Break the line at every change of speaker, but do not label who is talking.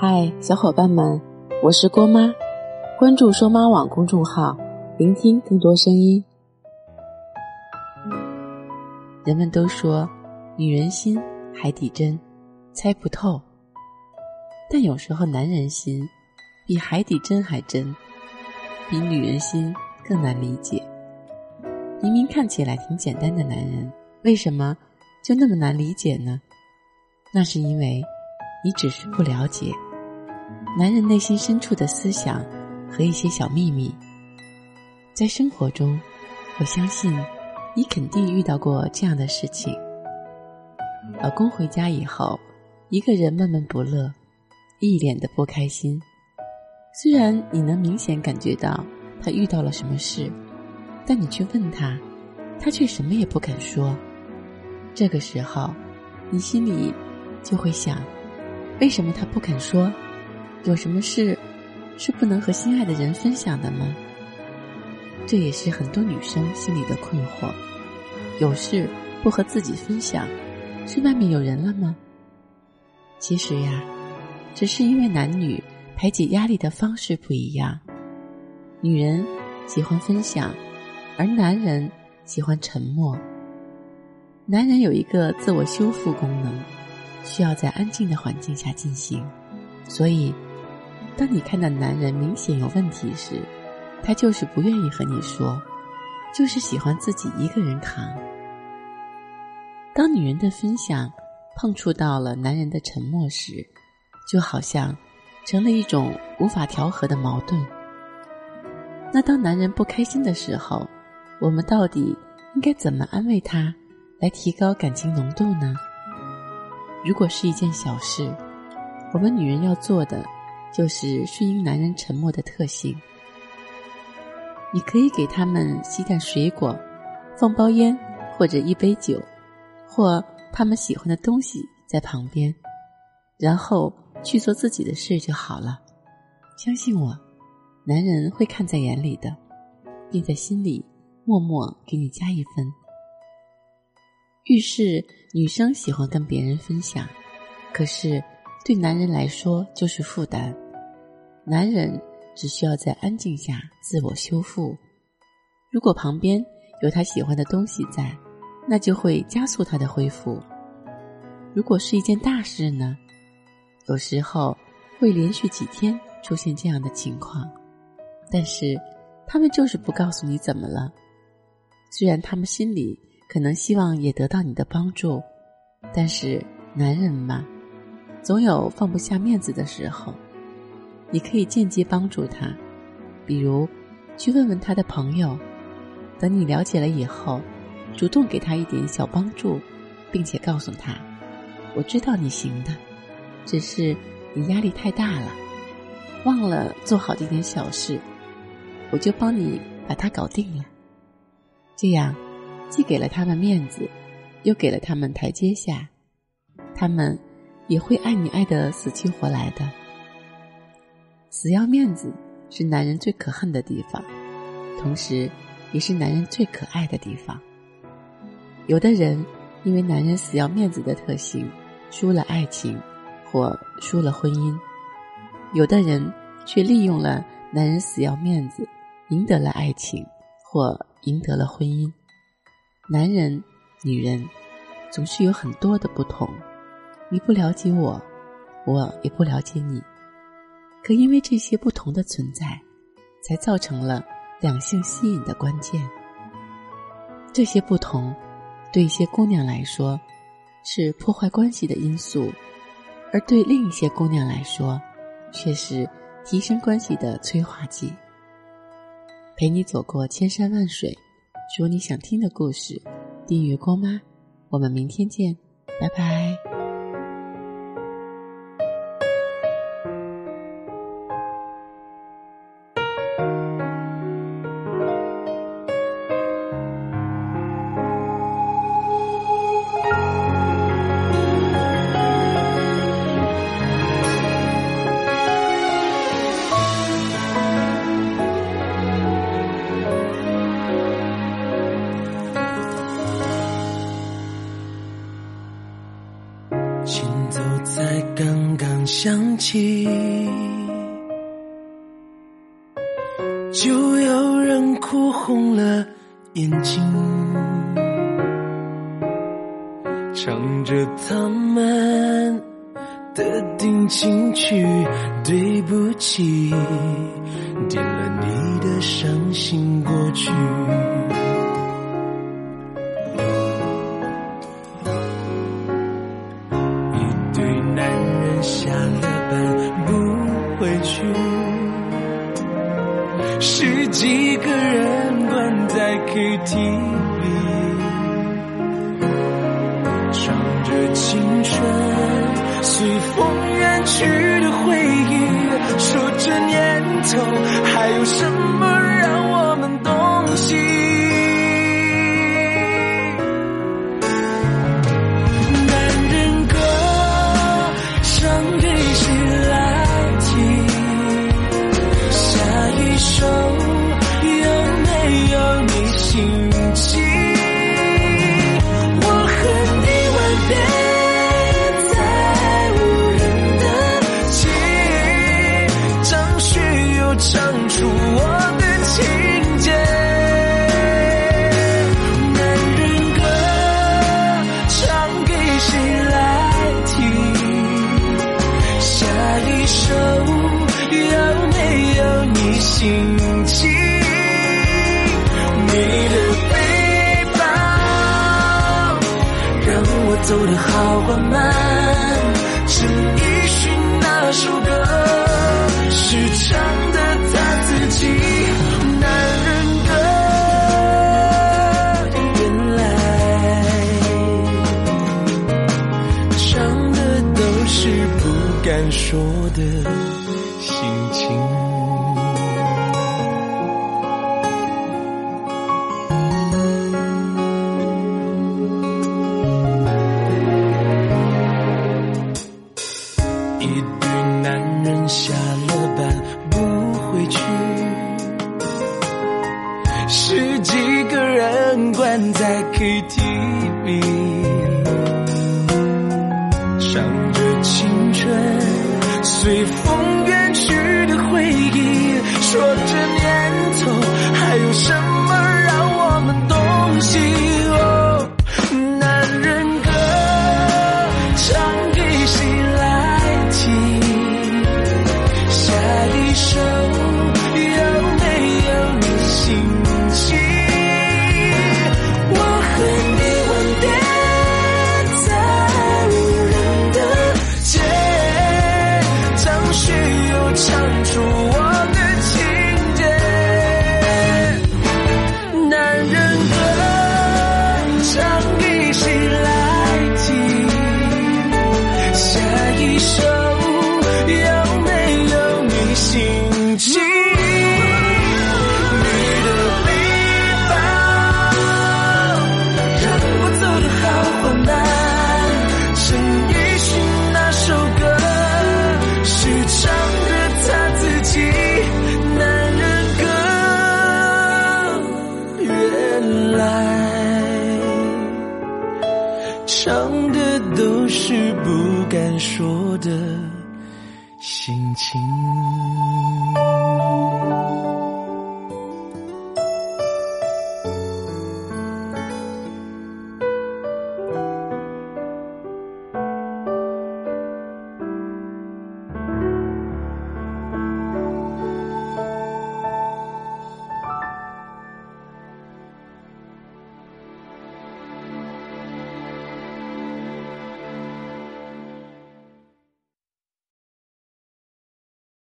嗨，小伙伴们，我是郭妈，关注“说妈网”公众号，聆听更多声音。人们都说，女人心海底针，猜不透。但有时候，男人心比海底针还真，比女人心更难理解。明明看起来挺简单的男人，为什么就那么难理解呢？那是因为你只是不了解男人内心深处的思想和一些小秘密。在生活中，我相信你肯定遇到过这样的事情：老公回家以后，一个人闷闷不乐。一脸的不开心，虽然你能明显感觉到他遇到了什么事，但你去问他，他却什么也不敢说。这个时候，你心里就会想：为什么他不肯说？有什么事是不能和心爱的人分享的吗？这也是很多女生心里的困惑。有事不和自己分享，是外面有人了吗？其实呀。只是因为男女排解压力的方式不一样，女人喜欢分享，而男人喜欢沉默。男人有一个自我修复功能，需要在安静的环境下进行，所以，当你看到男人明显有问题时，他就是不愿意和你说，就是喜欢自己一个人扛。当女人的分享碰触到了男人的沉默时，就好像成了一种无法调和的矛盾。那当男人不开心的时候，我们到底应该怎么安慰他，来提高感情浓度呢？如果是一件小事，我们女人要做的就是顺应男人沉默的特性。你可以给他们洗点水果，放包烟或者一杯酒，或他们喜欢的东西在旁边，然后。去做自己的事就好了，相信我，男人会看在眼里的，并在心里默默给你加一分。遇事女生喜欢跟别人分享，可是对男人来说就是负担。男人只需要在安静下自我修复，如果旁边有他喜欢的东西在，那就会加速他的恢复。如果是一件大事呢？有时候会连续几天出现这样的情况，但是他们就是不告诉你怎么了。虽然他们心里可能希望也得到你的帮助，但是男人嘛，总有放不下面子的时候。你可以间接帮助他，比如去问问他的朋友，等你了解了以后，主动给他一点小帮助，并且告诉他：“我知道你行的。”只是你压力太大了，忘了做好这点小事，我就帮你把它搞定了。这样，既给了他们面子，又给了他们台阶下，他们也会爱你爱的死去活来的。死要面子是男人最可恨的地方，同时也是男人最可爱的地方。有的人因为男人死要面子的特性，输了爱情。或输了婚姻，有的人却利用了男人死要面子，赢得了爱情，或赢得了婚姻。男人、女人总是有很多的不同，你不了解我，我也不了解你。可因为这些不同的存在，才造成了两性吸引的关键。这些不同，对一些姑娘来说，是破坏关系的因素。而对另一些姑娘来说，却是提升关系的催化剂。陪你走过千山万水，说你想听的故事。订阅郭妈，我们明天见，拜拜。
才刚刚响起，就有人哭红了眼睛，唱着他们的定情曲，对不起，点了你的伤心过去。几个人关在 KTV，唱着青春随风远去的回忆，说这年头还有什么让我们动心？走得好缓慢，陈奕迅那首歌是唱的他自己。男人歌，原来。唱的都是不敢说的心情。一对男人下了班不回去，十几个人关在 KTV。唱着青春随风远去的回忆，说这年头还有什么都是不敢说的心情。